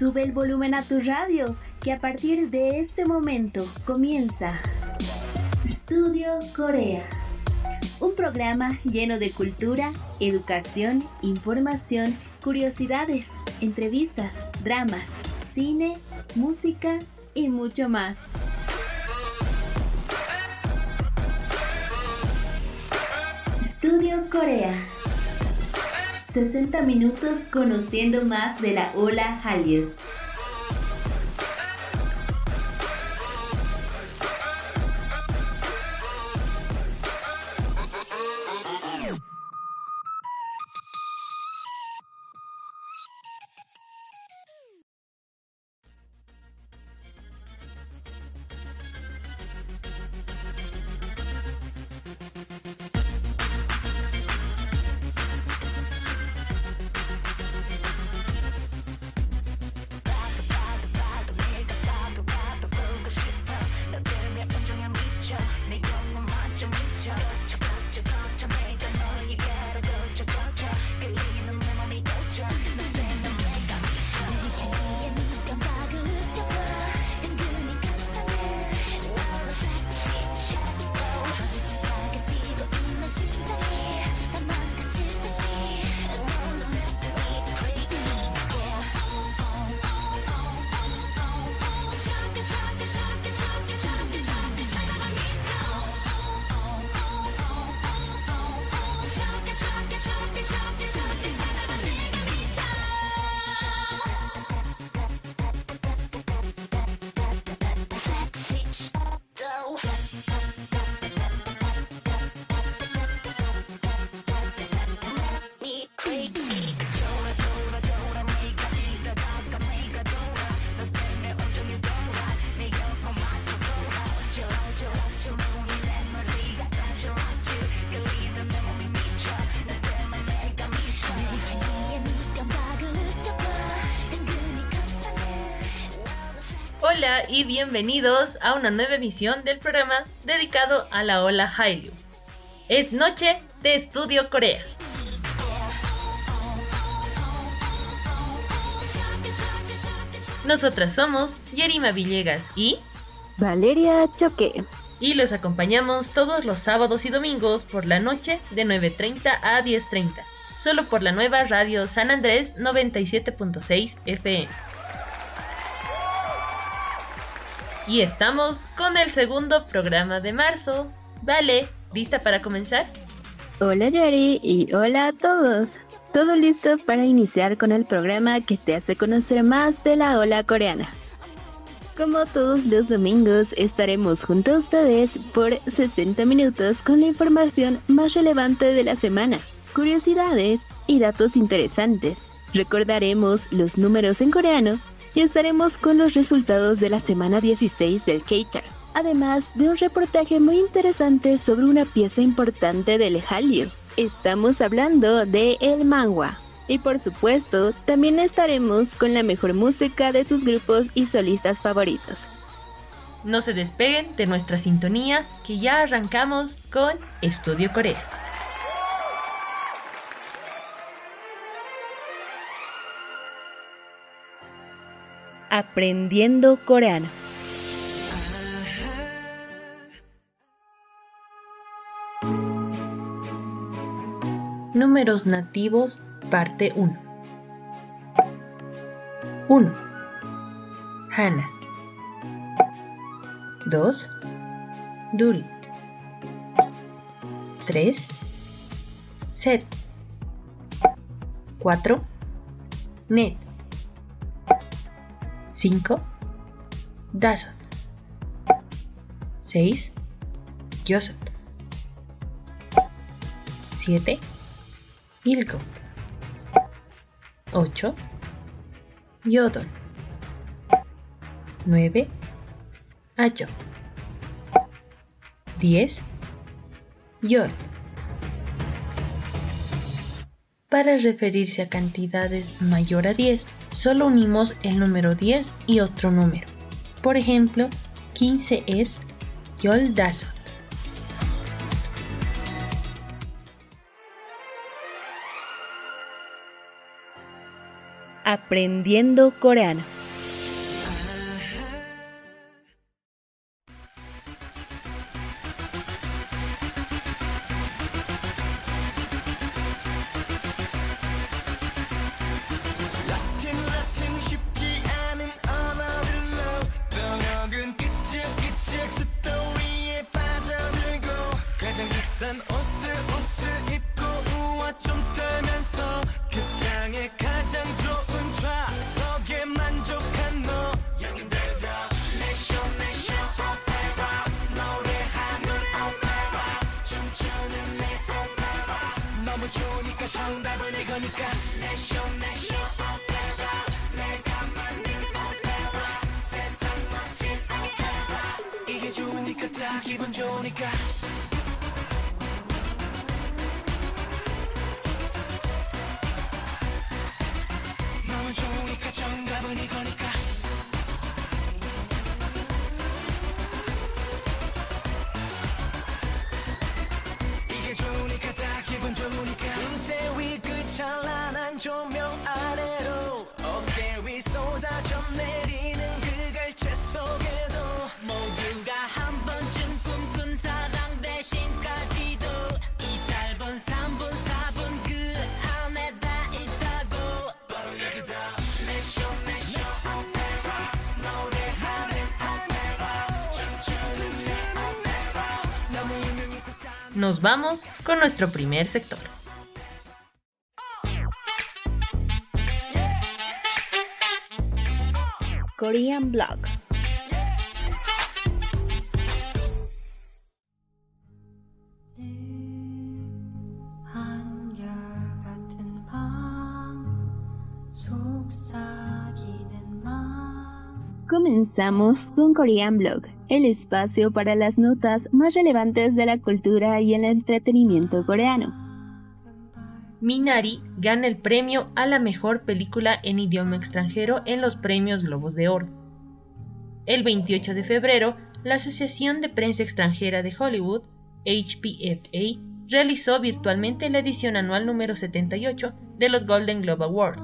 Sube el volumen a tu radio, que a partir de este momento comienza Estudio Corea. Un programa lleno de cultura, educación, información, curiosidades, entrevistas, dramas, cine, música y mucho más. Estudio Corea. 60 minutos conociendo más de la ola Hallyu. Hola y bienvenidos a una nueva emisión del programa dedicado a la ola Hallyu. Es noche de Estudio Corea. Nosotras somos Yerima Villegas y Valeria Choque. Y los acompañamos todos los sábados y domingos por la noche de 9.30 a 10.30, solo por la nueva radio San Andrés 97.6 FM. Y estamos con el segundo programa de marzo. Vale, ¿lista para comenzar? Hola Yari y hola a todos. Todo listo para iniciar con el programa que te hace conocer más de la ola coreana. Como todos los domingos, estaremos junto a ustedes por 60 minutos con la información más relevante de la semana, curiosidades y datos interesantes. Recordaremos los números en coreano y estaremos con los resultados de la semana 16 del K-Chart, además de un reportaje muy interesante sobre una pieza importante del Hallyu. Estamos hablando de el manga. Y por supuesto, también estaremos con la mejor música de tus grupos y solistas favoritos. No se despeguen de nuestra sintonía, que ya arrancamos con Estudio Corea. Aprendiendo coreano. Números nativos, parte 1. 1. Hana. 2. Dul. 3. Set. 4. Net. 5. Dasot. 6. Gyosot. 7. Ilgo. 8. Yodon. 9. Ayo. 10. Yor. Para referirse a cantidades mayor a 10, solo unimos el número 10 y otro número. Por ejemplo, 15 es Yoldasot. Aprendiendo Coreano. 정답은 이거니까 내쇼 내쇼 내쇼 내가 만든 무대와 세상 멋지상에 해봐 이게 좋으니까 다 기분 좋으니까. Nos vamos con nuestro primer sector. Korean Blog. Comenzamos con Korean Blog, el espacio para las notas más relevantes de la cultura y el entretenimiento coreano. Minari gana el premio a la mejor película en idioma extranjero en los premios Globos de Oro. El 28 de febrero, la Asociación de Prensa Extranjera de Hollywood, HPFA, realizó virtualmente la edición anual número 78 de los Golden Globe Awards.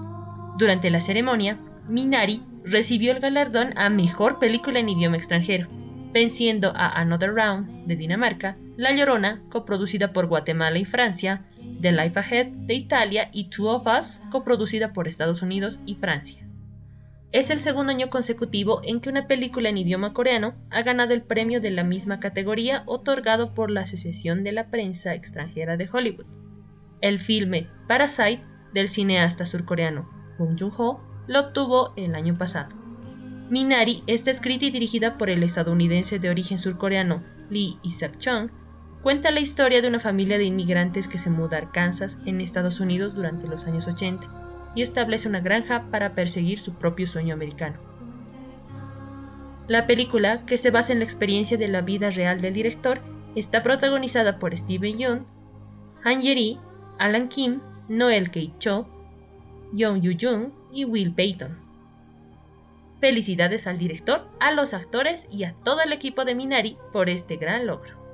Durante la ceremonia, Minari recibió el galardón a Mejor Película en Idioma Extranjero, venciendo a Another Round de Dinamarca, La Llorona, coproducida por Guatemala y Francia, The Life Ahead de Italia y Two of Us, coproducida por Estados Unidos y Francia. Es el segundo año consecutivo en que una película en idioma coreano ha ganado el premio de la misma categoría otorgado por la Asociación de la Prensa Extranjera de Hollywood. El filme Parasite del cineasta surcoreano Bong Joon-ho lo obtuvo el año pasado. Minari está escrita y dirigida por el estadounidense de origen surcoreano Lee Isaac-chung. Cuenta la historia de una familia de inmigrantes que se muda a Arkansas, en Estados Unidos, durante los años 80 y establece una granja para perseguir su propio sueño americano. La película, que se basa en la experiencia de la vida real del director, está protagonizada por Steven Yeun, Han Ye-ri, Alan Kim, Noel Kei Cho, Young Yu Jung y Will Payton. Felicidades al director, a los actores y a todo el equipo de Minari por este gran logro.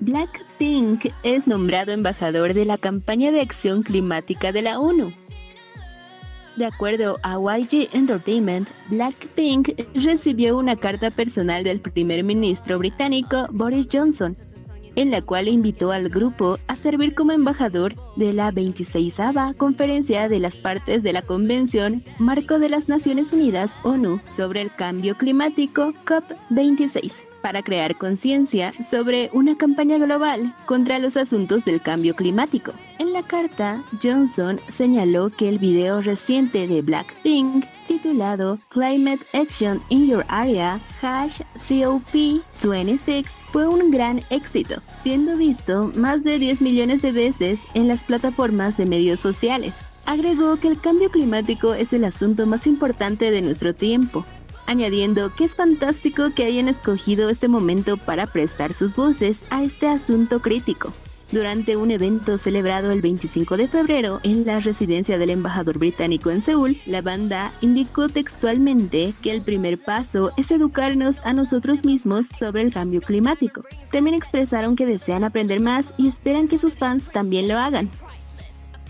Blackpink es nombrado embajador de la campaña de acción climática de la ONU. De acuerdo a YG Entertainment, Blackpink recibió una carta personal del primer ministro británico Boris Johnson, en la cual invitó al grupo a servir como embajador de la 26 Conferencia de las Partes de la Convención Marco de las Naciones Unidas ONU sobre el Cambio Climático COP26 para crear conciencia sobre una campaña global contra los asuntos del cambio climático. En la carta, Johnson señaló que el video reciente de Blackpink titulado Climate Action in Your Area, hash COP26, fue un gran éxito, siendo visto más de 10 millones de veces en las plataformas de medios sociales. Agregó que el cambio climático es el asunto más importante de nuestro tiempo añadiendo que es fantástico que hayan escogido este momento para prestar sus voces a este asunto crítico. Durante un evento celebrado el 25 de febrero en la residencia del embajador británico en Seúl, la banda indicó textualmente que el primer paso es educarnos a nosotros mismos sobre el cambio climático. También expresaron que desean aprender más y esperan que sus fans también lo hagan.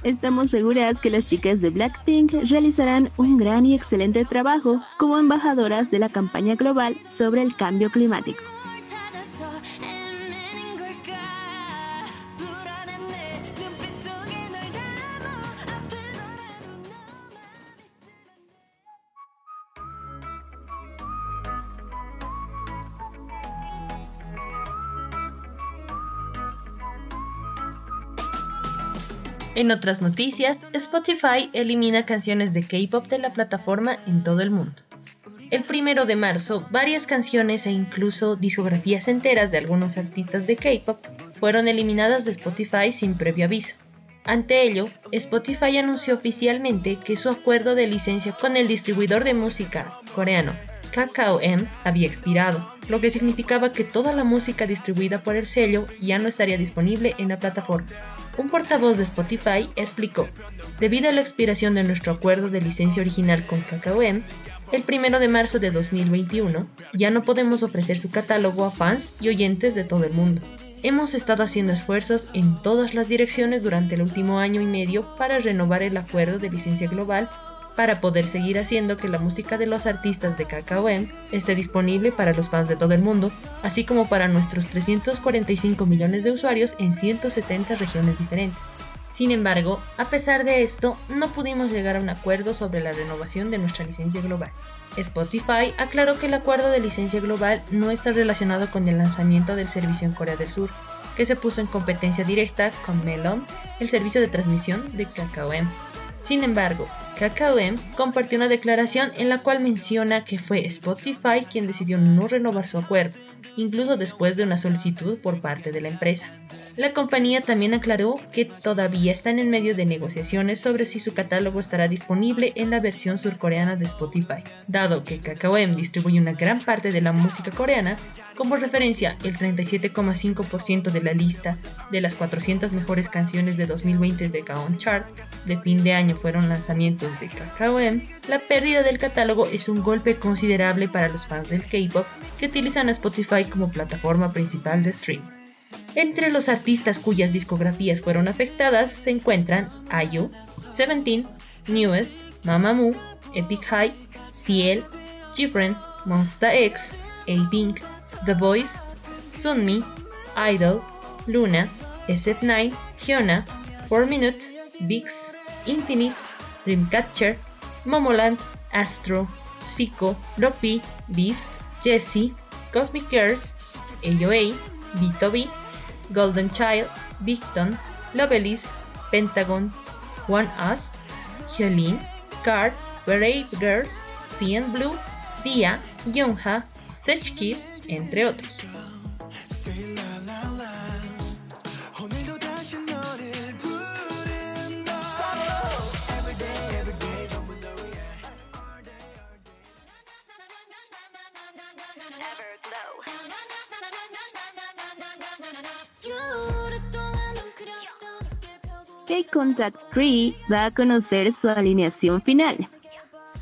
Estamos seguras que las chicas de Blackpink realizarán un gran y excelente trabajo como embajadoras de la campaña global sobre el cambio climático. En otras noticias, Spotify elimina canciones de K-pop de la plataforma en todo el mundo. El primero de marzo, varias canciones e incluso discografías enteras de algunos artistas de K-pop fueron eliminadas de Spotify sin previo aviso. Ante ello, Spotify anunció oficialmente que su acuerdo de licencia con el distribuidor de música coreano Kakao M había expirado, lo que significaba que toda la música distribuida por el sello ya no estaría disponible en la plataforma. Un portavoz de Spotify explicó, debido a la expiración de nuestro acuerdo de licencia original con KKM, el 1 de marzo de 2021 ya no podemos ofrecer su catálogo a fans y oyentes de todo el mundo. Hemos estado haciendo esfuerzos en todas las direcciones durante el último año y medio para renovar el acuerdo de licencia global para poder seguir haciendo que la música de los artistas de KKM esté disponible para los fans de todo el mundo, así como para nuestros 345 millones de usuarios en 170 regiones diferentes. Sin embargo, a pesar de esto, no pudimos llegar a un acuerdo sobre la renovación de nuestra licencia global. Spotify aclaró que el acuerdo de licencia global no está relacionado con el lanzamiento del servicio en Corea del Sur, que se puso en competencia directa con Melon, el servicio de transmisión de KKM. Sin embargo, KKM compartió una declaración en la cual menciona que fue Spotify quien decidió no renovar su acuerdo, incluso después de una solicitud por parte de la empresa. La compañía también aclaró que todavía están en medio de negociaciones sobre si su catálogo estará disponible en la versión surcoreana de Spotify. Dado que KKM distribuye una gran parte de la música coreana, como referencia, el 37,5% de la lista de las 400 mejores canciones de 2020 de Gaon Chart de fin de año fueron lanzamientos de KKM, la pérdida del catálogo es un golpe considerable para los fans del K-pop que utilizan a Spotify como plataforma principal de stream. Entre los artistas cuyas discografías fueron afectadas se encuentran IU, Seventeen, Newest, Mamamoo, Epic High, Ciel, Different, Monsta X, A-Pink, The Voice, Sunmi, Idol, Luna, SF9, Hyuna, 4 Minute, Bix, Infinite, Dreamcatcher, Momoland, Astro, Zico, Lopi, Beast, Jessie, Cosmic Girls, AOA, B2B, Golden Child, Victon, Lovelis, Pentagon, One Us, Hyolyn, Card, Brave Girls, CN Blue, Dia, Yonha, Sech Kiss, entre otros. K-Contact 3 va a conocer su alineación final.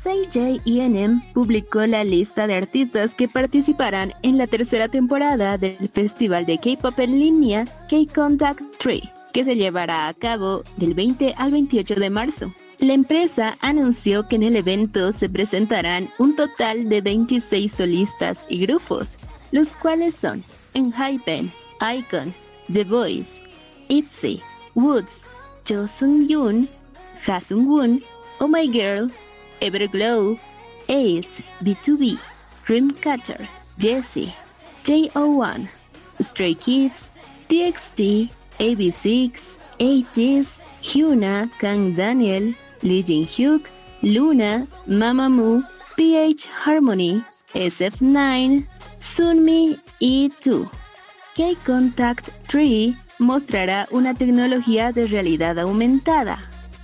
CJ publicó la lista de artistas que participarán en la tercera temporada del festival de K-pop en línea K-Contact 3, que se llevará a cabo del 20 al 28 de marzo. La empresa anunció que en el evento se presentarán un total de 26 solistas y grupos, los cuales son Enhypen, Icon, The Voice, ITZY, Woods, Jo Sung Yoon, Ha Sung Woon, Oh My Girl, Everglow, Ace, B2B, Dreamcatcher, Jessie, JO1, Stray Kids, TXT, AB6, ATEEZ, Hyuna, Kang Daniel, Lee Jin Hyuk, Luna, Mamamoo, PH Harmony, SF9, Sunmi E2, K-Contact 3, mostrará una tecnología de realidad aumentada.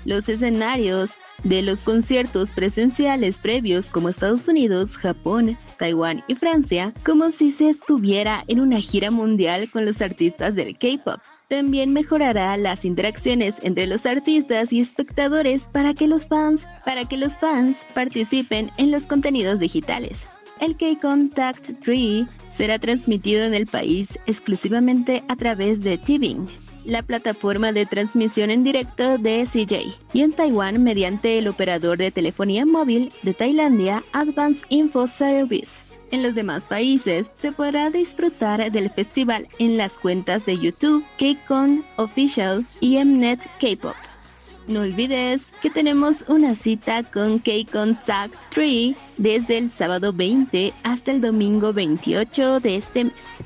Los escenarios de los conciertos presenciales previos como Estados Unidos, Japón, Taiwán y Francia, como si se estuviera en una gira mundial con los artistas del K-pop. También mejorará las interacciones entre los artistas y espectadores para que los fans, para que los fans participen en los contenidos digitales. El K-Contact 3 será transmitido en el país exclusivamente a través de TVing, la plataforma de transmisión en directo de CJ, y en Taiwán mediante el operador de telefonía móvil de Tailandia Advanced Info Service. En los demás países se podrá disfrutar del festival en las cuentas de YouTube, KCON Official y Mnet K-Pop. No olvides que tenemos una cita con K-Contact 3 desde el sábado 20 hasta el domingo 28 de este mes.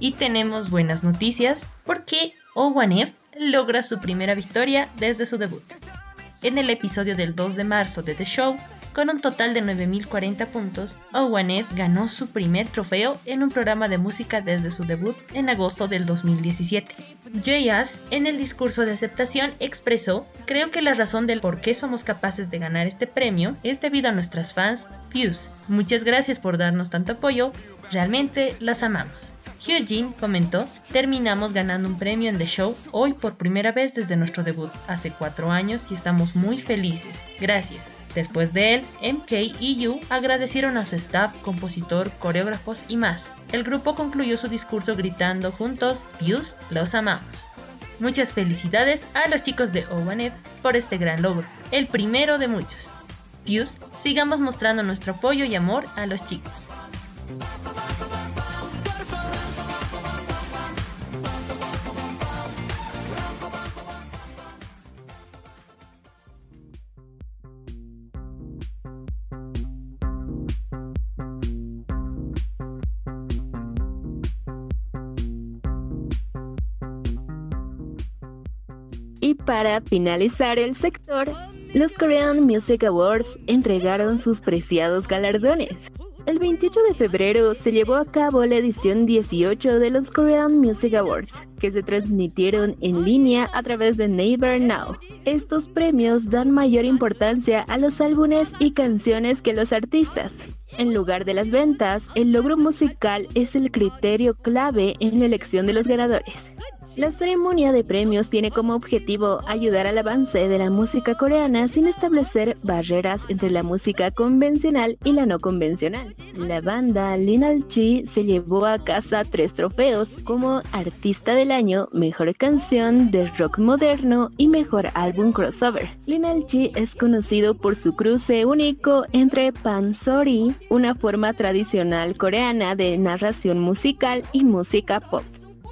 Y tenemos buenas noticias porque O1F logra su primera victoria desde su debut. En el episodio del 2 de marzo de The Show, con un total de 9.040 puntos, O1F ganó su primer trofeo en un programa de música desde su debut en agosto del 2017. J.S. en el discurso de aceptación expresó, creo que la razón del por qué somos capaces de ganar este premio es debido a nuestras fans Fuse. Muchas gracias por darnos tanto apoyo, realmente las amamos. Hyojin comentó, terminamos ganando un premio en The Show hoy por primera vez desde nuestro debut hace cuatro años y estamos muy felices. Gracias. Después de él, MK y Yu agradecieron a su staff, compositor, coreógrafos y más. El grupo concluyó su discurso gritando juntos, Views, los amamos. Muchas felicidades a los chicos de O1F por este gran logro, el primero de muchos. Views, sigamos mostrando nuestro apoyo y amor a los chicos. Para finalizar el sector, los Korean Music Awards entregaron sus preciados galardones. El 28 de febrero se llevó a cabo la edición 18 de los Korean Music Awards, que se transmitieron en línea a través de Naver Now. Estos premios dan mayor importancia a los álbumes y canciones que los artistas. En lugar de las ventas, el logro musical es el criterio clave en la elección de los ganadores. La ceremonia de premios tiene como objetivo ayudar al avance de la música coreana sin establecer barreras entre la música convencional y la no convencional. La banda Lin Chi se llevó a casa tres trofeos como Artista del Año, Mejor Canción de Rock Moderno y Mejor Álbum Crossover. Lin Chi es conocido por su cruce único entre pansori, una forma tradicional coreana de narración musical, y música pop.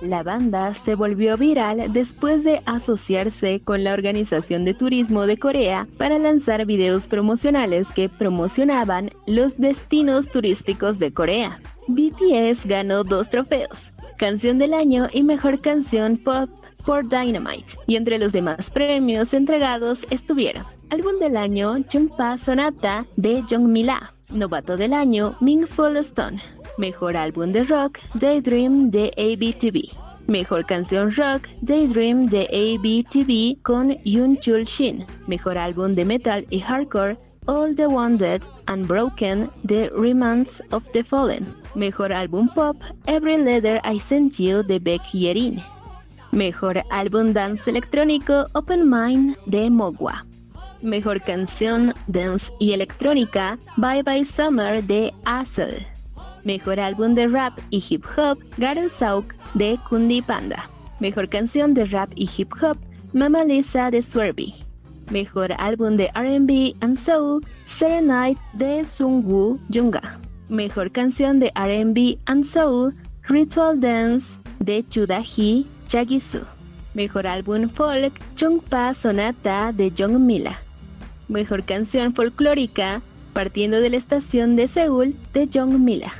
La banda se volvió viral después de asociarse con la Organización de Turismo de Corea para lanzar videos promocionales que promocionaban los destinos turísticos de Corea. BTS ganó dos trofeos, Canción del Año y Mejor Canción Pop por Dynamite, y entre los demás premios entregados estuvieron Álbum del Año Chungpa Sonata de Jongmila, Novato del Año Ming Stone, Mejor álbum de rock, Daydream de ABTV. Mejor canción rock, Daydream de ABTV con Yoon Chul Shin. Mejor álbum de metal y hardcore, All the Wounded and Broken de Remnants of the Fallen. Mejor álbum pop, Every Letter I Sent You de Beck Yerin. Mejor álbum dance electrónico, Open Mind de Mogwa. Mejor canción dance y electrónica, Bye Bye Summer de Azel. Mejor álbum de rap y hip hop, Garden Sauk de Kundi Panda. Mejor canción de rap y hip hop, Mama Lisa de Swerby. Mejor álbum de RB and Soul, Serenite de Sungwoo Junga. Mejor canción de RB and Soul, Ritual Dance de Chudahi Chagisu. Mejor álbum folk, Chungpa Sonata de Jong Mila. Mejor canción folclórica, partiendo de la estación de Seúl de Jong Mila.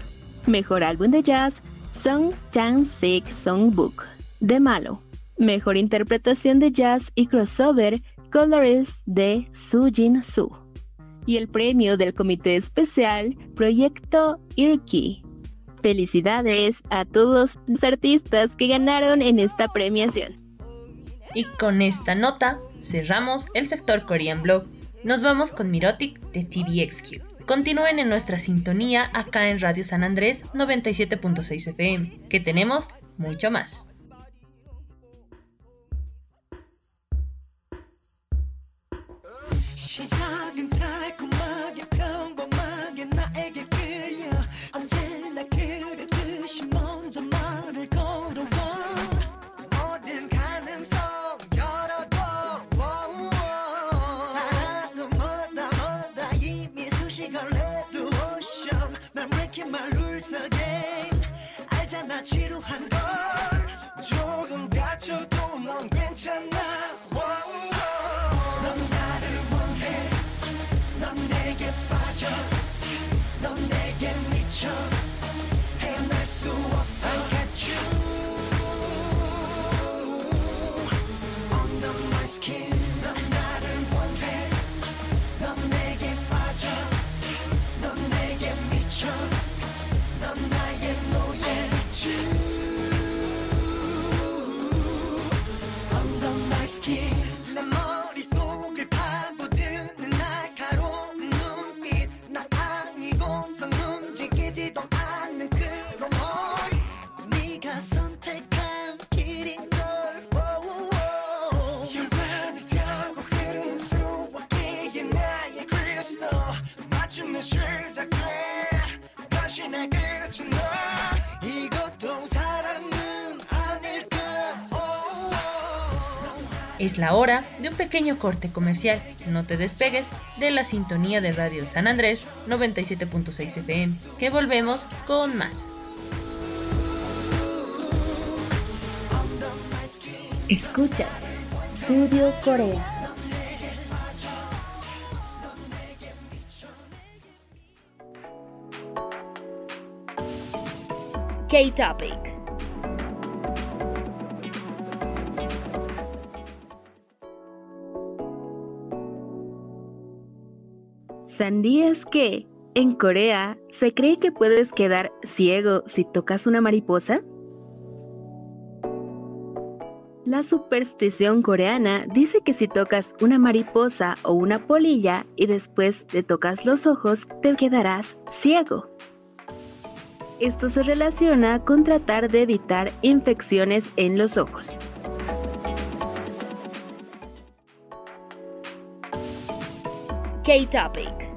Mejor álbum de jazz, Song Chang-sik Songbook, de Malo. Mejor interpretación de jazz y crossover, Colorist de Su Jin Su. Y el premio del comité especial, Proyecto Irki. Felicidades a todos los artistas que ganaron en esta premiación. Y con esta nota cerramos el sector Korean Blog. Nos vamos con Mirotic de TVXQ. Continúen en nuestra sintonía acá en Radio San Andrés 97.6 FM, que tenemos mucho más. 지루한 걸 맞춤을 시작해 간신의 끝은 너 Es la hora de un pequeño corte comercial. No te despegues de la sintonía de Radio San Andrés 97.6 FM, que volvemos con más. Escuchas Studio Corea. K-Topic. ¿Sabías que en Corea se cree que puedes quedar ciego si tocas una mariposa? La superstición coreana dice que si tocas una mariposa o una polilla y después te tocas los ojos, te quedarás ciego. Esto se relaciona con tratar de evitar infecciones en los ojos. K-Topic.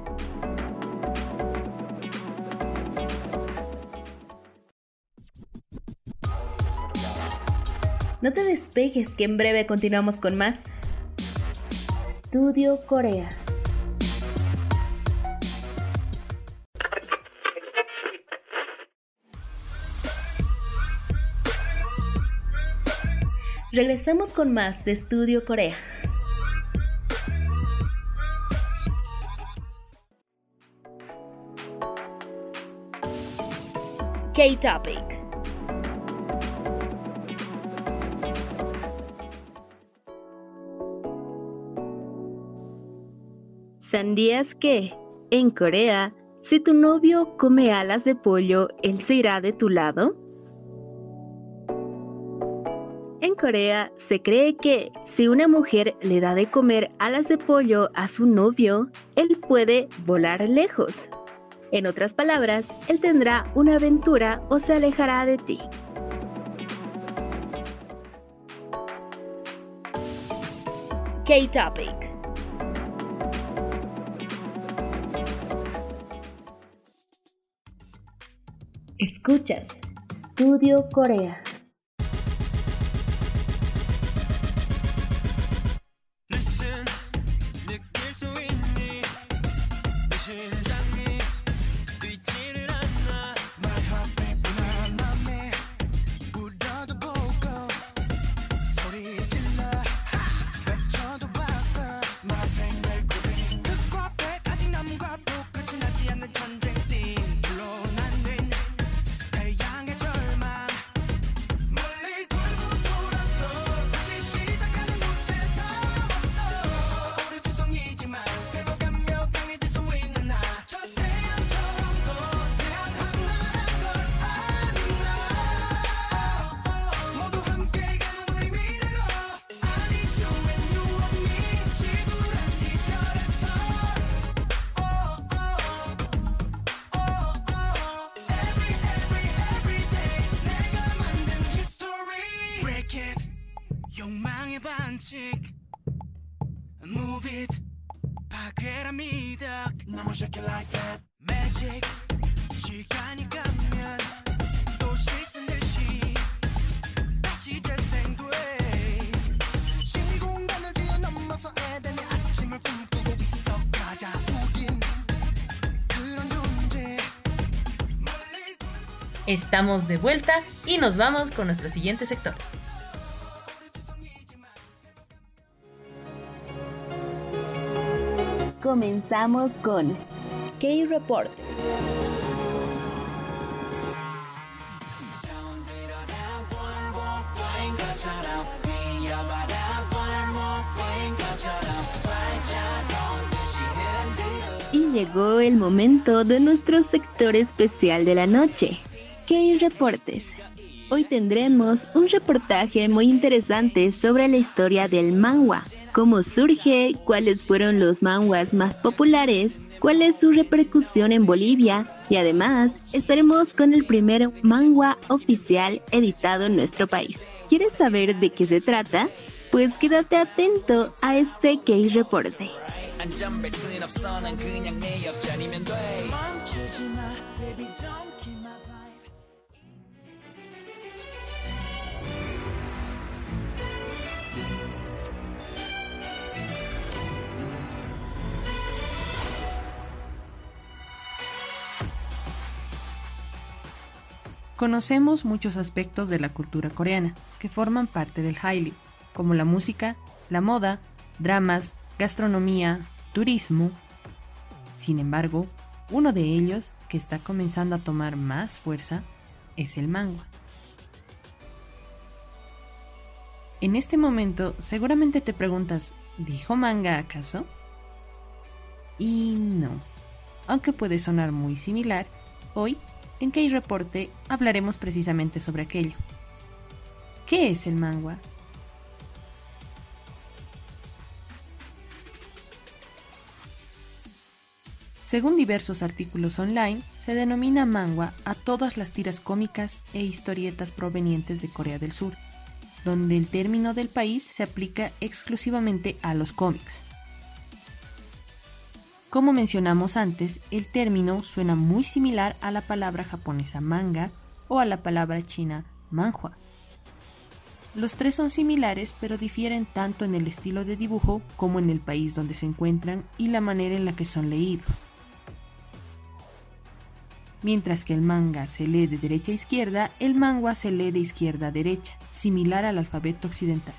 No te despegues que en breve continuamos con más. Studio Corea. Regresamos con más de Studio Corea. K-Topic. ¿Sabías que en Corea, si tu novio come alas de pollo, él se irá de tu lado? Corea se cree que si una mujer le da de comer alas de pollo a su novio, él puede volar lejos. En otras palabras, él tendrá una aventura o se alejará de ti. K-Topic. Escuchas Studio Corea. magic Move it 파괴라 미덕 너무 shake it like that Magic 시간이 가면 또 씻은 듯이 다시 재생돼 시공간을 뛰어넘어서 에덴의 아침을 꿈꾸고 있어 맞아 우린 그런 존재 멀리 Estamos de vuelta y nos vamos con nuestro siguiente sector. Comenzamos con K-Report. Y llegó el momento de nuestro sector especial de la noche, K-Reportes. Hoy tendremos un reportaje muy interesante sobre la historia del manga, cómo surge, cuáles fueron los manguas más populares, cuál es su repercusión en Bolivia y además estaremos con el primer manga oficial editado en nuestro país. ¿Quieres saber de qué se trata? Pues quédate atento a este K-Reporte. 안 Conocemos muchos aspectos de la cultura coreana que forman parte del Hallyu, como la música, la moda, dramas, gastronomía, turismo. Sin embargo, uno de ellos que está comenzando a tomar más fuerza es el manga. En este momento seguramente te preguntas, ¿dijo manga acaso? Y no. Aunque puede sonar muy similar, hoy en K-Reporte hablaremos precisamente sobre aquello. ¿Qué es el manga? Según diversos artículos online, se denomina manga a todas las tiras cómicas e historietas provenientes de Corea del Sur, donde el término del país se aplica exclusivamente a los cómics. Como mencionamos antes, el término suena muy similar a la palabra japonesa manga o a la palabra china manhua. Los tres son similares pero difieren tanto en el estilo de dibujo como en el país donde se encuentran y la manera en la que son leídos. Mientras que el manga se lee de derecha a izquierda, el manga se lee de izquierda a derecha, similar al alfabeto occidental.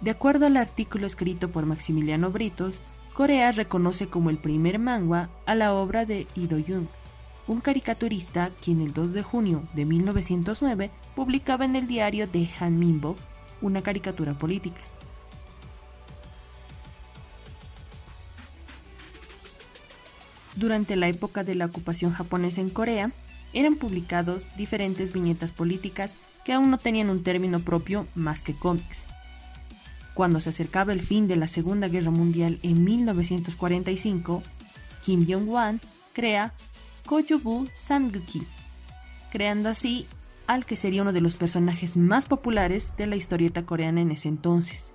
De acuerdo al artículo escrito por Maximiliano Britos, Corea reconoce como el primer manga a la obra de Ido Jung, un caricaturista quien el 2 de junio de 1909 publicaba en el diario de Han Minbo una caricatura política. Durante la época de la ocupación japonesa en Corea, eran publicados diferentes viñetas políticas que aún no tenían un término propio más que cómics. Cuando se acercaba el fin de la Segunda Guerra Mundial en 1945, Kim Jong-wan crea Kojubu Samguki, creando así al que sería uno de los personajes más populares de la historieta coreana en ese entonces,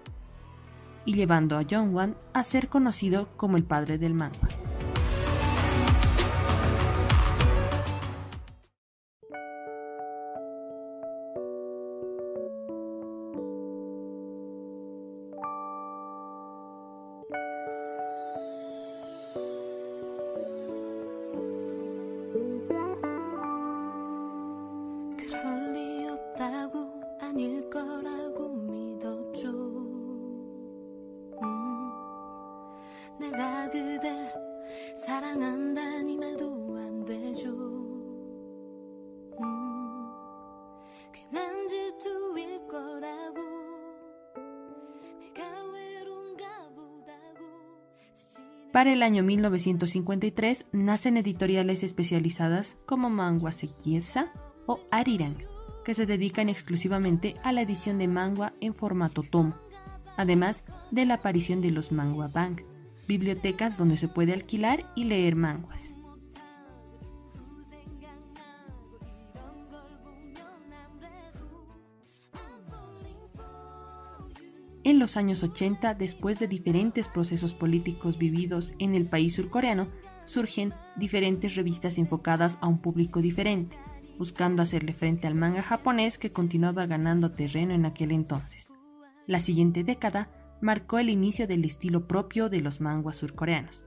y llevando a Jong-wan a ser conocido como el padre del manga. Para el año 1953 nacen editoriales especializadas como Mangua Sekiesa o Arirang, que se dedican exclusivamente a la edición de manga en formato tomo, además de la aparición de los Mangua Bank, bibliotecas donde se puede alquilar y leer manguas. Los años 80, después de diferentes procesos políticos vividos en el país surcoreano, surgen diferentes revistas enfocadas a un público diferente, buscando hacerle frente al manga japonés que continuaba ganando terreno en aquel entonces. La siguiente década marcó el inicio del estilo propio de los manguas surcoreanos,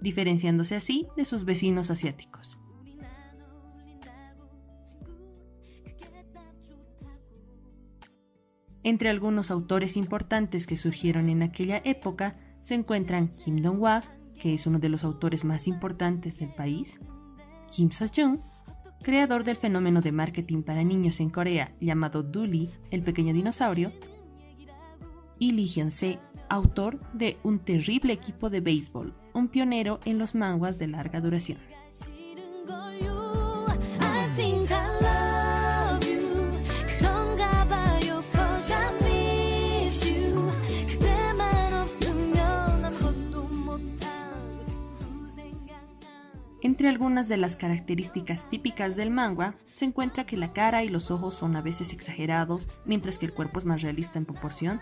diferenciándose así de sus vecinos asiáticos. Entre algunos autores importantes que surgieron en aquella época se encuentran Kim Dong-hwa, que es uno de los autores más importantes del país, Kim So-jung, creador del fenómeno de marketing para niños en Corea llamado Dooley, el pequeño dinosaurio, y Lee Hyun-se, autor de Un terrible equipo de béisbol, un pionero en los manguas de larga duración. Entre algunas de las características típicas del manga se encuentra que la cara y los ojos son a veces exagerados, mientras que el cuerpo es más realista en proporción,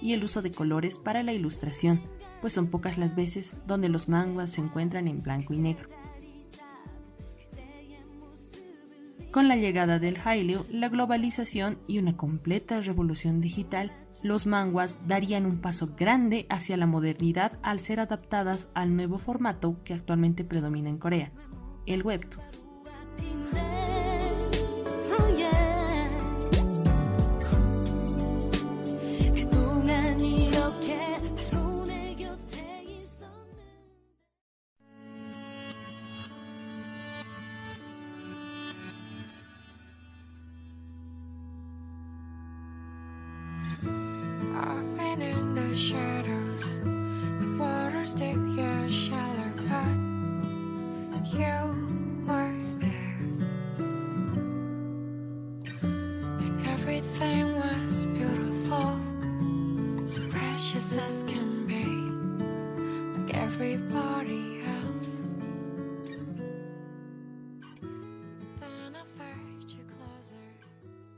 y el uso de colores para la ilustración, pues son pocas las veces donde los manguas se encuentran en blanco y negro. Con la llegada del Hallyu, la globalización y una completa revolución digital, los manguas darían un paso grande hacia la modernidad al ser adaptadas al nuevo formato que actualmente predomina en Corea, el webtoon.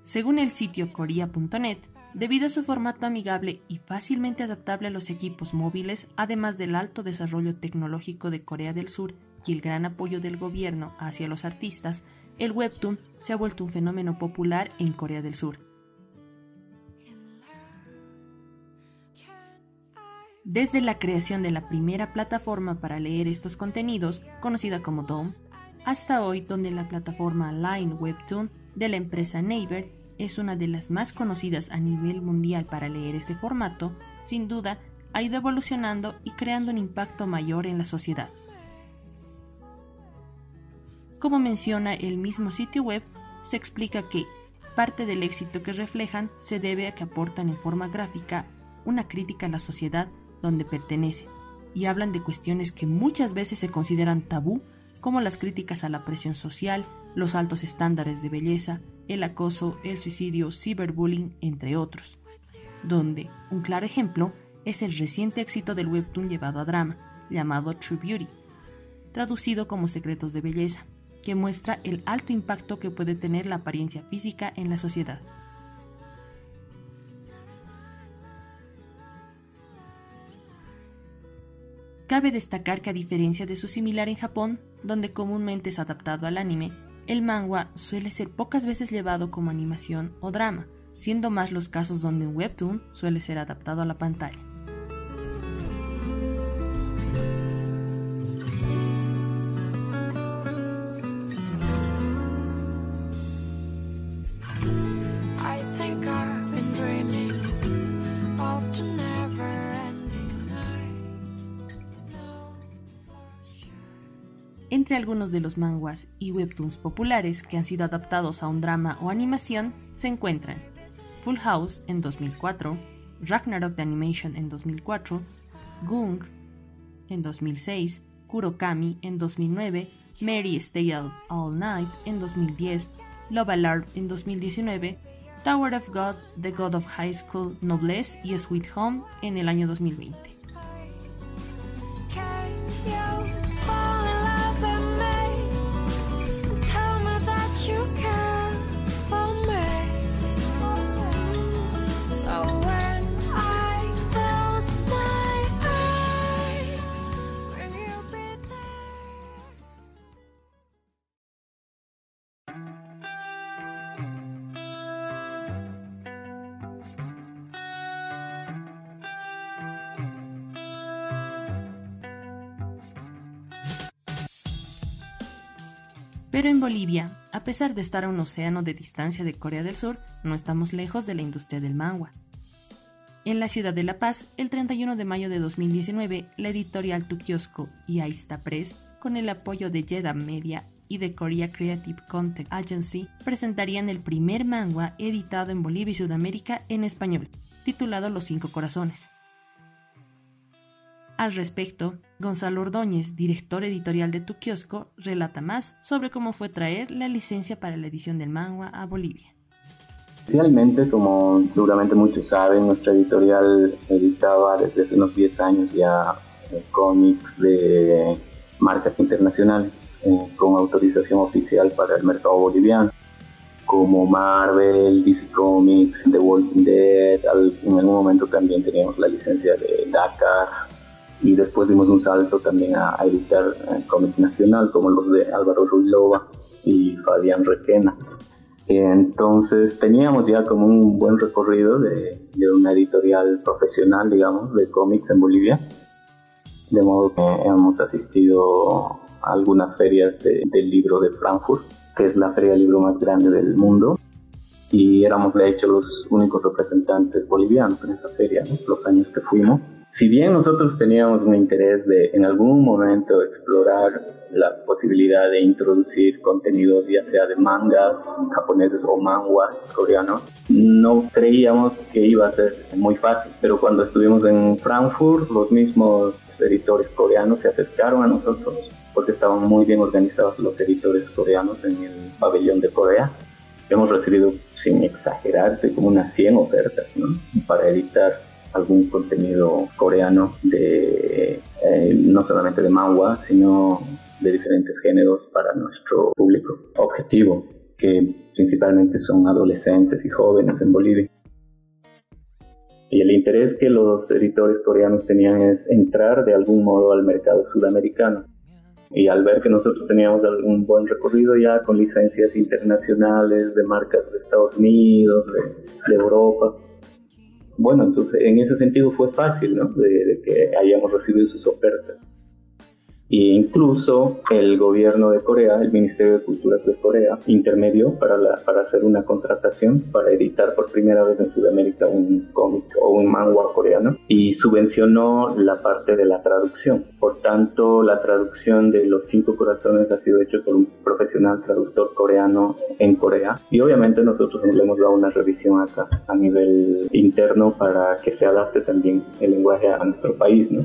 Según el sitio korea.net, debido a su formato amigable y fácilmente adaptable a los equipos móviles, además del alto desarrollo tecnológico de Corea del Sur y el gran apoyo del gobierno hacia los artistas, el webtoon se ha vuelto un fenómeno popular en Corea del Sur. Desde la creación de la primera plataforma para leer estos contenidos, conocida como DOM, hasta hoy donde la plataforma Line Webtoon de la empresa Naver es una de las más conocidas a nivel mundial para leer este formato, sin duda ha ido evolucionando y creando un impacto mayor en la sociedad. Como menciona el mismo sitio web, se explica que parte del éxito que reflejan se debe a que aportan en forma gráfica una crítica a la sociedad donde pertenece y hablan de cuestiones que muchas veces se consideran tabú, como las críticas a la presión social, los altos estándares de belleza, el acoso, el suicidio, ciberbullying, entre otros. Donde un claro ejemplo es el reciente éxito del webtoon llevado a drama, llamado True Beauty, traducido como Secretos de Belleza, que muestra el alto impacto que puede tener la apariencia física en la sociedad. Cabe destacar que a diferencia de su similar en Japón, donde comúnmente es adaptado al anime, el manga suele ser pocas veces llevado como animación o drama, siendo más los casos donde un webtoon suele ser adaptado a la pantalla. Algunos de los manguas y webtoons populares que han sido adaptados a un drama o animación se encuentran Full House en 2004, Ragnarok the Animation en 2004, Gung en 2006, Kurokami en 2009, Mary Stay Out All Night en 2010, Love Alarm en 2019, Tower of God, The God of High School Noblesse y Sweet Home en el año 2020. Pero en Bolivia, a pesar de estar a un océano de distancia de Corea del Sur, no estamos lejos de la industria del manga. En la ciudad de La Paz, el 31 de mayo de 2019, la editorial Tu Kiosco y Aista Press, con el apoyo de Jeddah Media y de Korea Creative Content Agency, presentarían el primer manga editado en Bolivia y Sudamérica en español, titulado Los Cinco Corazones. Al respecto, Gonzalo Ordóñez, director editorial de Tu Kiosco, relata más sobre cómo fue traer la licencia para la edición del manga a Bolivia. Inicialmente, como seguramente muchos saben, nuestra editorial editaba desde hace unos 10 años ya eh, cómics de marcas internacionales eh, con autorización oficial para el mercado boliviano, como Marvel, DC Comics, The Walking Dead. En algún momento también teníamos la licencia de Dakar y después dimos un salto también a, a editar eh, cómic nacional como los de Álvaro Ruilova y Fabián Requena. Entonces teníamos ya como un buen recorrido de, de una editorial profesional, digamos, de cómics en Bolivia. De modo que hemos asistido a algunas ferias de- del libro de Frankfurt, que es la feria del libro más grande del mundo. Y éramos de hecho los únicos representantes bolivianos en esa feria, ¿no? los años que fuimos. Si bien nosotros teníamos un interés de en algún momento explorar la posibilidad de introducir contenidos ya sea de mangas japoneses o manguas coreanos, no creíamos que iba a ser muy fácil, pero cuando estuvimos en Frankfurt, los mismos editores coreanos se acercaron a nosotros porque estaban muy bien organizados los editores coreanos en el pabellón de Corea. Hemos recibido, sin exagerarte, como unas 100 ofertas ¿no? para editar algún contenido coreano de eh, no solamente de manga, sino de diferentes géneros para nuestro público objetivo, que principalmente son adolescentes y jóvenes en Bolivia. Y el interés que los editores coreanos tenían es entrar de algún modo al mercado sudamericano. Y al ver que nosotros teníamos un buen recorrido ya con licencias internacionales de marcas de Estados Unidos, de, de Europa, bueno, entonces en ese sentido fue fácil, ¿no? De, que hayamos recibido sus ofertas. E incluso el gobierno de Corea, el Ministerio de Cultura de Corea, intermedió para, la, para hacer una contratación para editar por primera vez en Sudamérica un cómic o un manga coreano y subvencionó la parte de la traducción. Por tanto, la traducción de Los Cinco Corazones ha sido hecho por un profesional traductor coreano en Corea y obviamente nosotros le hemos dado una revisión acá a nivel interno para que se adapte también el lenguaje a nuestro país, ¿no?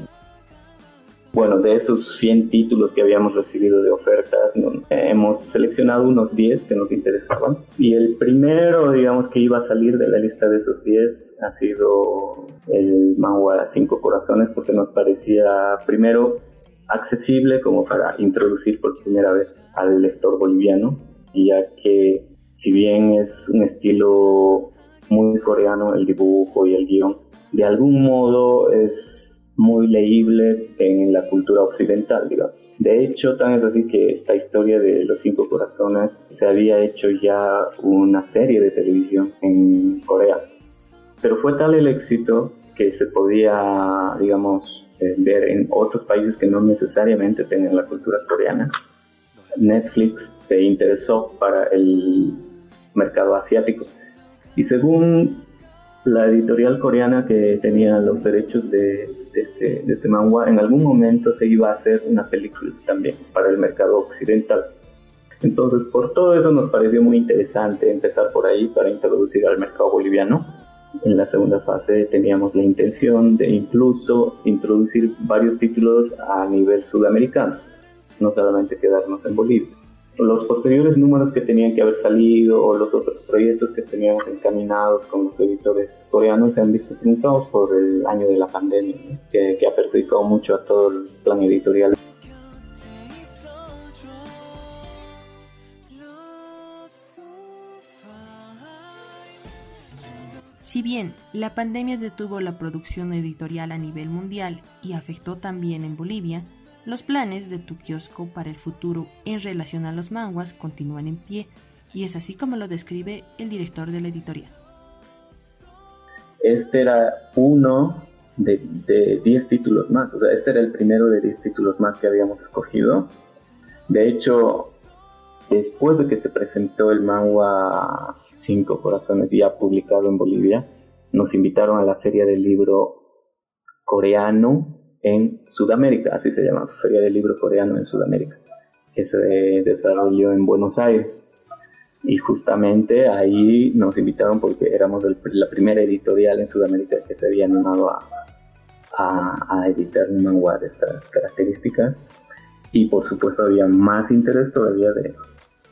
Bueno, de esos 100 títulos que habíamos recibido de ofertas, ¿no? eh, hemos seleccionado unos 10 que nos interesaban. Y el primero, digamos, que iba a salir de la lista de esos 10 ha sido el manga Cinco Corazones, porque nos parecía, primero, accesible como para introducir por primera vez al lector boliviano, ya que si bien es un estilo muy coreano el dibujo y el guion, de algún modo es muy leíble en la cultura occidental, digamos. De hecho, tan es así que esta historia de los cinco corazones se había hecho ya una serie de televisión en Corea. Pero fue tal el éxito que se podía, digamos, eh, ver en otros países que no necesariamente tengan la cultura coreana. Netflix se interesó para el mercado asiático. Y según la editorial coreana que tenía los derechos de, de, este, de este manga, en algún momento se iba a hacer una película también para el mercado occidental. Entonces, por todo eso nos pareció muy interesante empezar por ahí para introducir al mercado boliviano. En la segunda fase teníamos la intención de incluso introducir varios títulos a nivel sudamericano, no solamente quedarnos en Bolivia los posteriores números que tenían que haber salido o los otros proyectos que teníamos encaminados con los editores coreanos se han visto truncados por el año de la pandemia, que, ha perjudicado mucho a todo el plan editorial. Si bien la pandemia detuvo la producción editorial a nivel mundial y afectó también en Bolivia, los planes de tu kiosco para el futuro en relación a los manguas continúan en pie y es así como lo describe el director de la editorial. Este era uno de 10 títulos más, o sea, este era el primero de 10 títulos más que habíamos escogido. De hecho, Después de que se presentó el manga Cinco Corazones ya publicado en Bolivia, nos invitaron a la Feria del Libro Coreano en Sudamérica, así se llama, Feria del Libro Coreano en Sudamérica, que se desarrolló en Buenos Aires. Y justamente ahí nos invitaron porque éramos el- la primera editorial en Sudamérica que se había animado a, a, a editar un manga de estas características. Y por supuesto había más interés todavía de,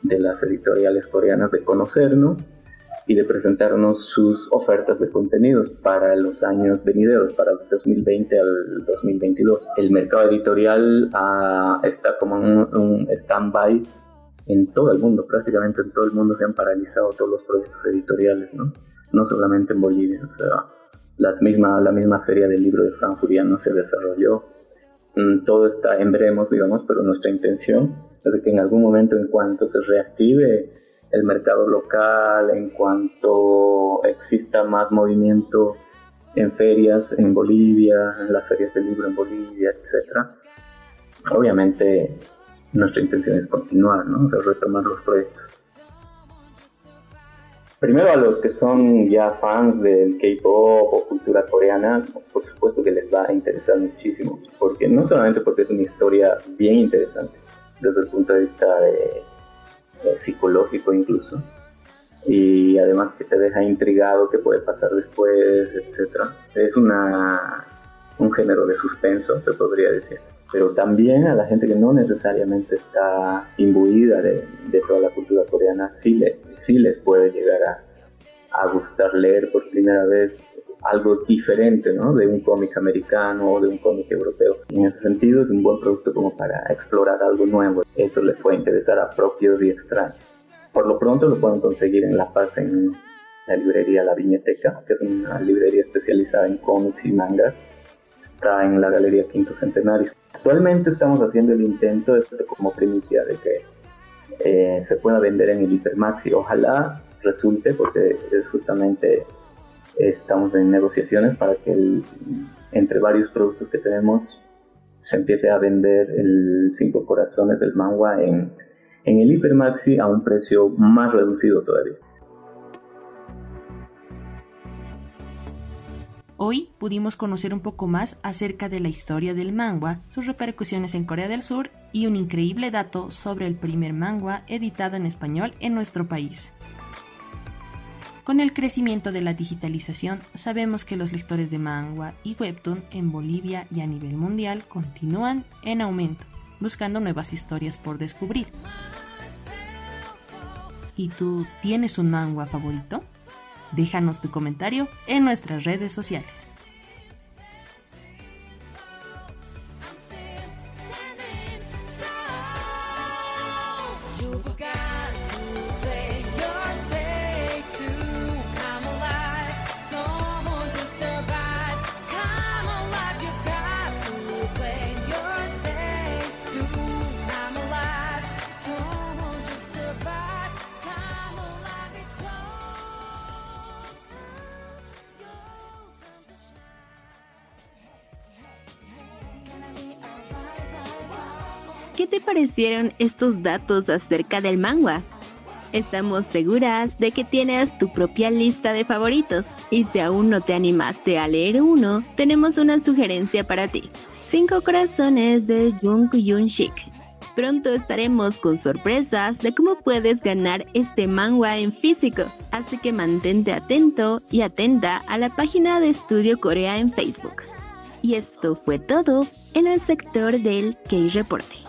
de las editoriales coreanas de conocernos y de presentarnos sus ofertas de contenidos para los años venideros, para el 2020 al 2022. El mercado editorial ah, está como un, un stand-by en todo el mundo, prácticamente en todo el mundo se han paralizado todos los proyectos editoriales, ¿no? No solamente en Bolivia, o sea, las misma, la misma feria del libro de Frankfurt ya no se desarrolló. Mm, Todo está en veremos, digamos, pero nuestra intención es que en algún momento, en cuanto se reactive el mercado local, en cuanto exista más movimiento en ferias en Bolivia, en las ferias del libro en Bolivia, etcétera, obviamente nuestra intención es continuar, ¿no? O sea, retomar los proyectos. Primero a los que son ya fans del K-pop o cultura coreana, por supuesto que les va a interesar muchísimo, porque no solamente porque es una historia bien interesante desde el punto de vista de- psicológico incluso, y además que te deja intrigado qué puede pasar después, etcétera. Es una un género de suspenso, se podría decir. Pero también a la gente que no necesariamente está imbuida de, de toda la cultura coreana, sí, le, sí les puede llegar a, a gustar leer por primera vez algo diferente, ¿no? De un cómic americano o de un cómic europeo. En ese sentido es un buen producto como para explorar algo nuevo. Eso les puede interesar a propios y extraños. Por lo pronto lo pueden conseguir en La Paz en la librería La Viñeteca, que es una librería especializada en cómics y mangas. Está en la Galería Quinto Centenario. Actualmente estamos haciendo el intento, esto como primicia, de que eh, se pueda vender en el Hipermaxi. Ojalá resulte, porque es justamente estamos en negociaciones para que el- entre varios productos que tenemos se empiece a vender el Cinco Corazones del manga en, en el Hipermaxi a un precio más reducido todavía. Hoy pudimos conocer un poco más acerca de la historia del manga, sus repercusiones en Corea del Sur y un increíble dato sobre el primer manga editado en español en nuestro país. Con el crecimiento de la digitalización, sabemos que los lectores de manga y webtoon en Bolivia y a nivel mundial continúan en aumento, buscando nuevas historias por descubrir. ¿Y tú tienes un manga favorito? Déjanos tu comentario en nuestras redes sociales. ¿Qué te parecieron estos datos acerca del manga? Estamos seguras de que tienes tu propia lista de favoritos y si aún no te animaste a leer uno, tenemos una sugerencia para ti. Cinco corazones de Jung Yun Shik. Pronto estaremos con sorpresas de cómo puedes ganar este manga en físico, así que mantente atento y atenta a la página de Estudio Corea en Facebook. Y esto fue todo en el sector del K-Reporte.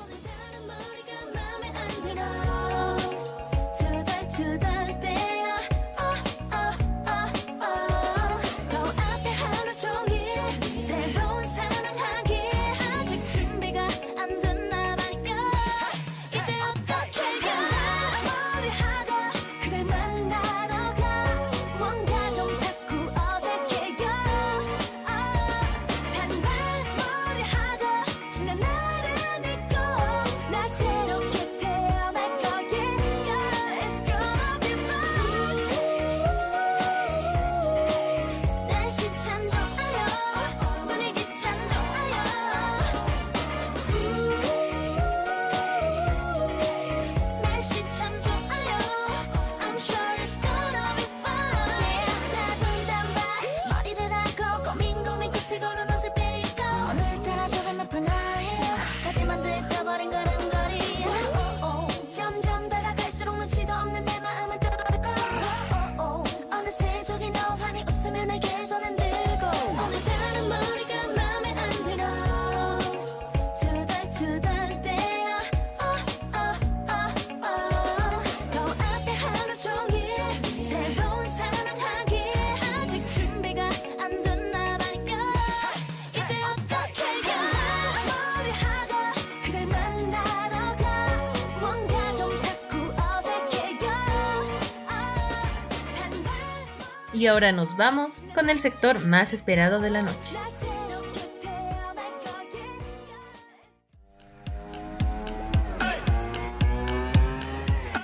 Y ahora nos vamos con el sector más esperado de la noche.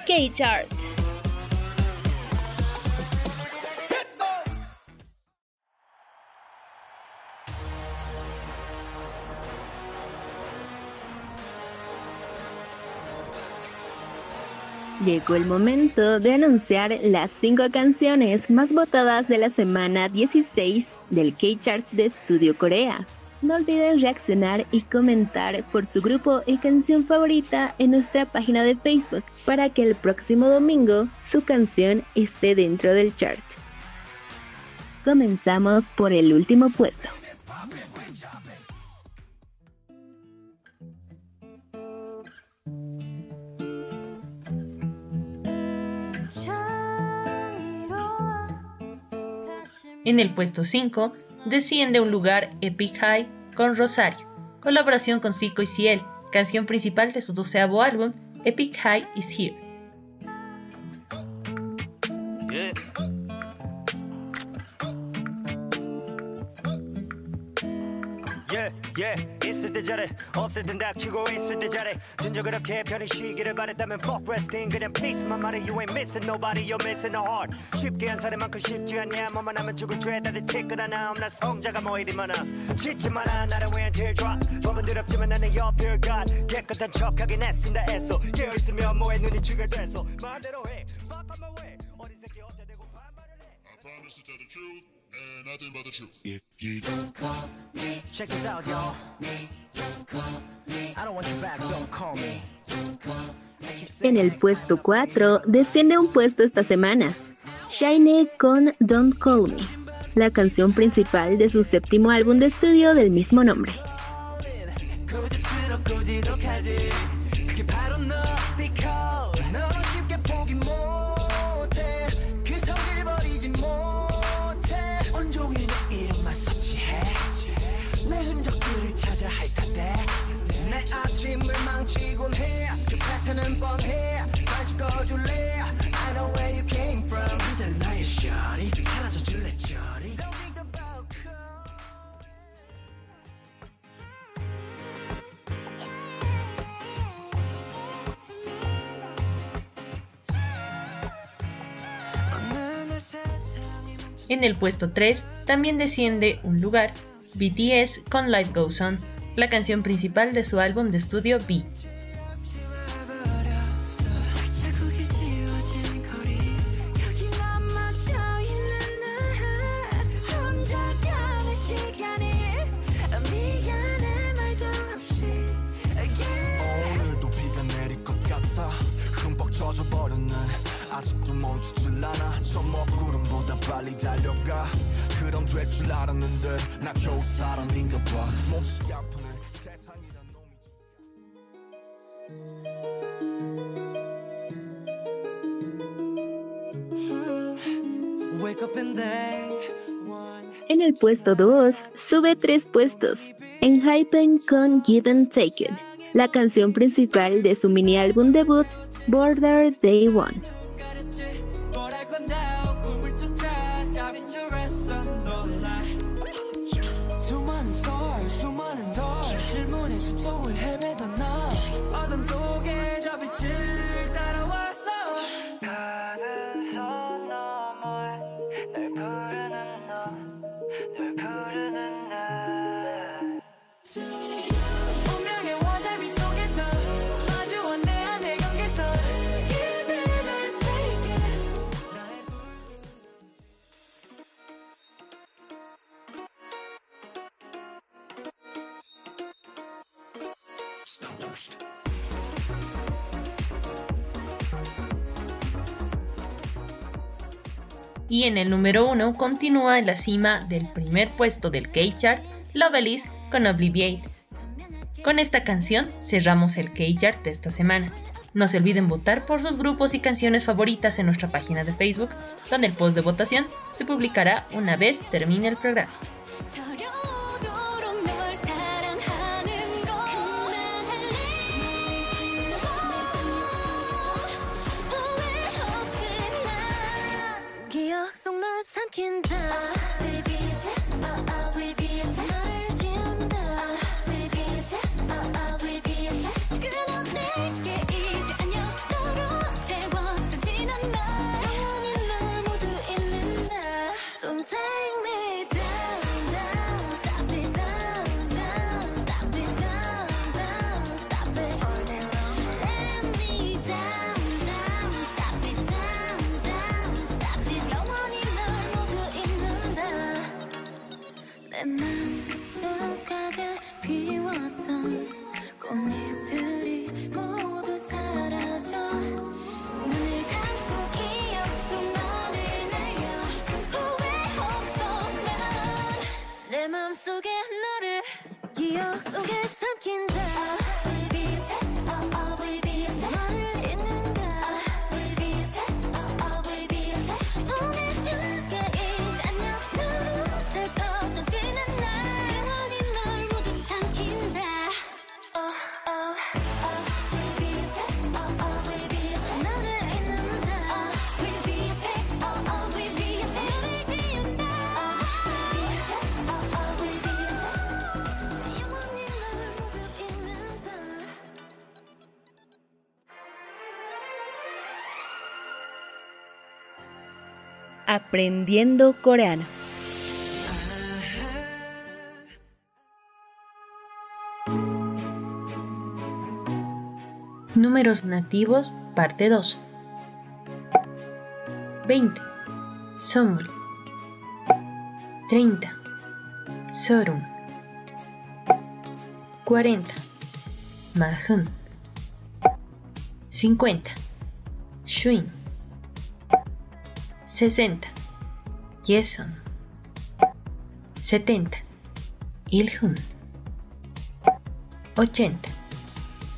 K-Chart. Llegó el momento de anunciar las 5 canciones más votadas de la semana 16 del K-Chart de Estudio Corea. No olviden reaccionar y comentar por su grupo y canción favorita en nuestra página de Facebook para que el próximo domingo su canción esté dentro del chart. Comenzamos por el último puesto. En el puesto 5 desciende un lugar Epic High con Rosario, colaboración con Zico y Ciel, canción principal de su doceavo álbum Epic High is Here. Yeah, yeah. 있을 때 잘해. 없을 땐 닥치고 있을 때 잘해. 진짜 그렇게 편히 쉬기를 바랬다면 fuck resting. 그냥 peace만 말해. You ain't missing nobody you're missing a heart. 쉽게 한 살만큼 쉽지 않냐? 뭐만 하면 죽을 죄 다들 티끌 하나 없나? 성자가 뭐 이리 많아? 짓지 마라 나를 위한 teardrop 법은 더럽지만 나는 옆을 God. 깨끗한 척하긴 애쓴다 애써. 깨어있으면 뭐해? 눈이 쥐글돼서. 마음대로 해. Fuck on my way. 어린 새끼 어때 대고 반말을 해. I promise to tell the truth and nothing but the truth. If you don't call me, check this out, y'all. I don't want you back, don't call me. En el puesto 4 desciende un puesto esta semana. Shine con Don't Call Me, la canción principal de su séptimo álbum de estudio del mismo nombre. 해그 패턴은 뻔해 관심 꺼줄래 I know where you came from 그대는 나의 셔리 사라져 줄래 저리 Don't think about call En el puesto 3 también desciende un lugar, BTS con Life Goes On, la canción principal de su álbum de estudio B. 아직도 멈추질 않아 저 먹구름보다 빨리 달려가 그럼 될 줄 알았는데 나 겨우 사람인가 봐 몹시 아프네 세상이란 놈이 Wake up and thank one En el puesto 2 sube tres puestos, en Hypen con Give and Take It, la canción principal de su mini álbum debut Border Day One. 숲속을 헤매던 나 어둠 속에 저 빛을 따라왔어. 다른 선 너머에 널 부르는 너널 부르는 나 Y en el número 1 continúa en la cima del primer puesto del K-Chart, Loveless con Obliviate. Con esta canción cerramos el K-Chart de esta semana. No se olviden votar por sus grupos y canciones favoritas en nuestra página de Facebook, donde el post de votación se publicará una vez termine el programa. 널 삼킨다 속에 Aprendiendo coreano. Números nativos, parte 2. 20. Somul. 30. Sorum. 40. Mahun. 50. Shuin. 60. Yeson. 70. Ilhun. 80.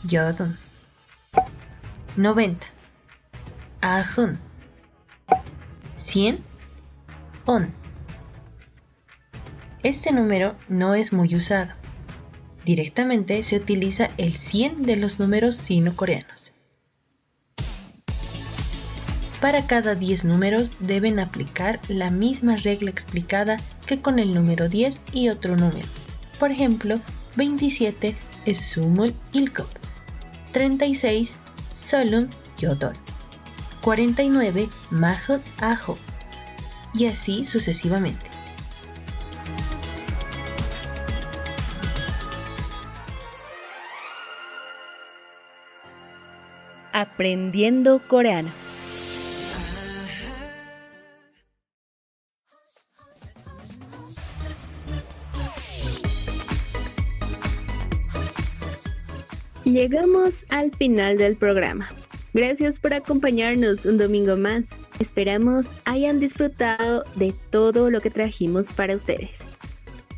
Yodun. 90. Ahun. 100. On. Este número no es muy usado. Directamente se utiliza el 100 de los números sino-coreanos. Para cada 10 números deben aplicar la misma regla explicada que con el número 10 y otro número. Por ejemplo, 27 es sumul ilkop, 36 solum yodol, 49 mahot ajo y así sucesivamente. Aprendiendo coreano. Llegamos al final del programa. Gracias por acompañarnos un domingo más. Esperamos hayan disfrutado de todo lo que trajimos para ustedes.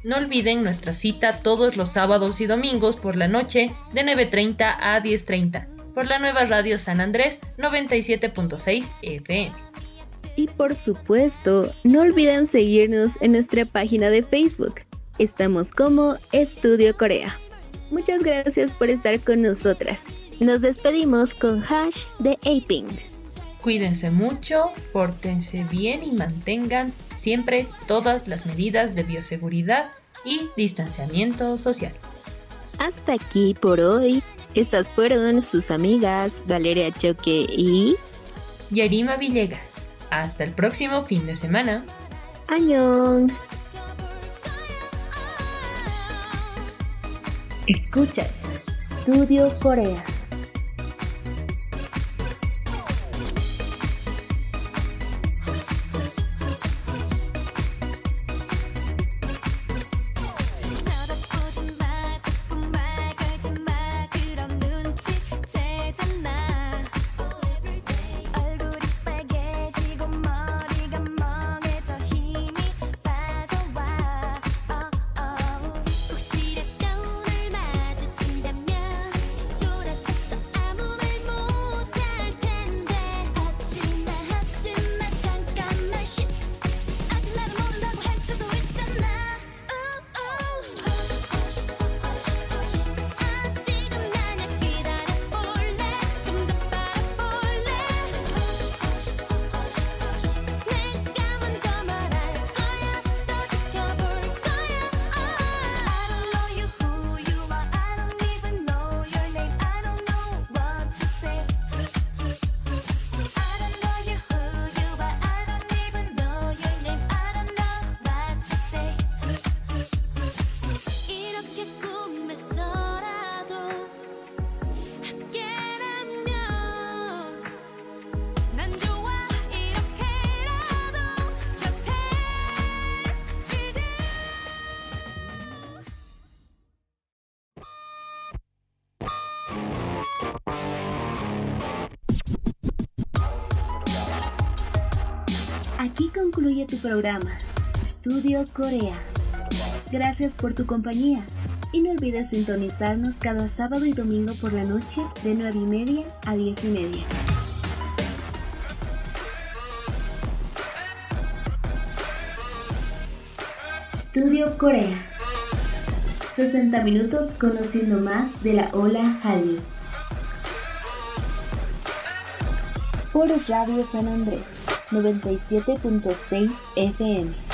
No olviden nuestra cita todos los sábados y domingos por la noche de 9.30 a 10.30 por la nueva radio San Andrés 97.6 FM. Y por supuesto, no olviden seguirnos en nuestra página de Facebook. Estamos como Estudio Corea. Muchas gracias por estar con nosotras. Nos despedimos con hash de Aping. Cuídense mucho, pórtense bien y mantengan siempre todas las medidas de bioseguridad y distanciamiento social. Hasta aquí por hoy. Estas fueron sus amigas Valeria Choque y Yarima Villegas. Hasta el próximo fin de semana. Añón. Escuchas Estudio Corea. Concluye tu programa, Estudio Corea. Gracias por tu compañía y no olvides sintonizarnos cada sábado y domingo por la noche de 9 y media a 10 y media. Estudio Corea. 60 minutos conociendo más de la ola Hallyu. Por Radio San Andrés 97.6 FM.